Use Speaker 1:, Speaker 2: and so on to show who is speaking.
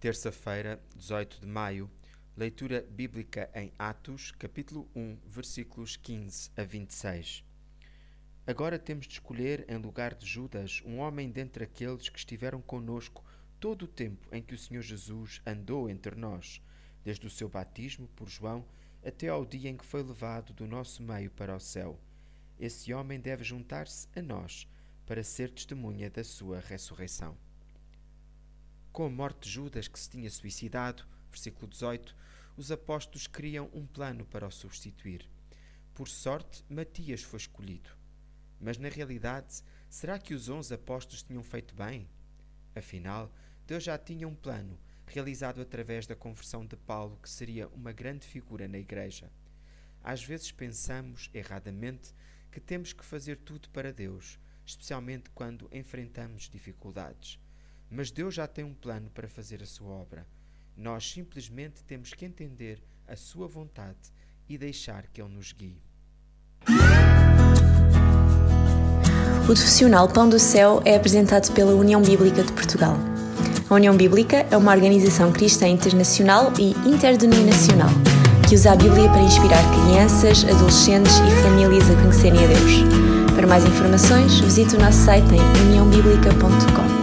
Speaker 1: Terça-feira, 18 de maio, leitura bíblica em Atos, capítulo 1, versículos 15 a 26. Agora temos de escolher em lugar de Judas um homem dentre aqueles que estiveram conosco todo o tempo em que o Senhor Jesus andou entre nós, desde o seu batismo por João até ao dia em que foi levado do nosso meio para o céu. Esse homem deve juntar-se a nós para ser testemunha da sua ressurreição. Com a morte de Judas, que se tinha suicidado, versículo 18, os apóstolos criam um plano para o substituir. Por sorte, Matias foi escolhido. Mas na realidade, será que os onze apóstolos tinham feito bem? Afinal, Deus já tinha um plano, realizado através da conversão de Paulo, que seria uma grande figura na Igreja. Às vezes pensamos, erradamente, que temos que fazer tudo para Deus, especialmente quando enfrentamos dificuldades. Mas Deus já tem um plano para fazer a sua obra. Nós simplesmente temos que entender a sua vontade e deixar que Ele nos guie.
Speaker 2: O profissional Pão do Céu é apresentado pela União Bíblica de Portugal. A União Bíblica é uma organização cristã internacional e interdenominacional que usa a Bíblia para inspirar crianças, adolescentes e famílias a conhecerem a Deus. Para mais informações, visite o nosso site em uniãobíblica.com.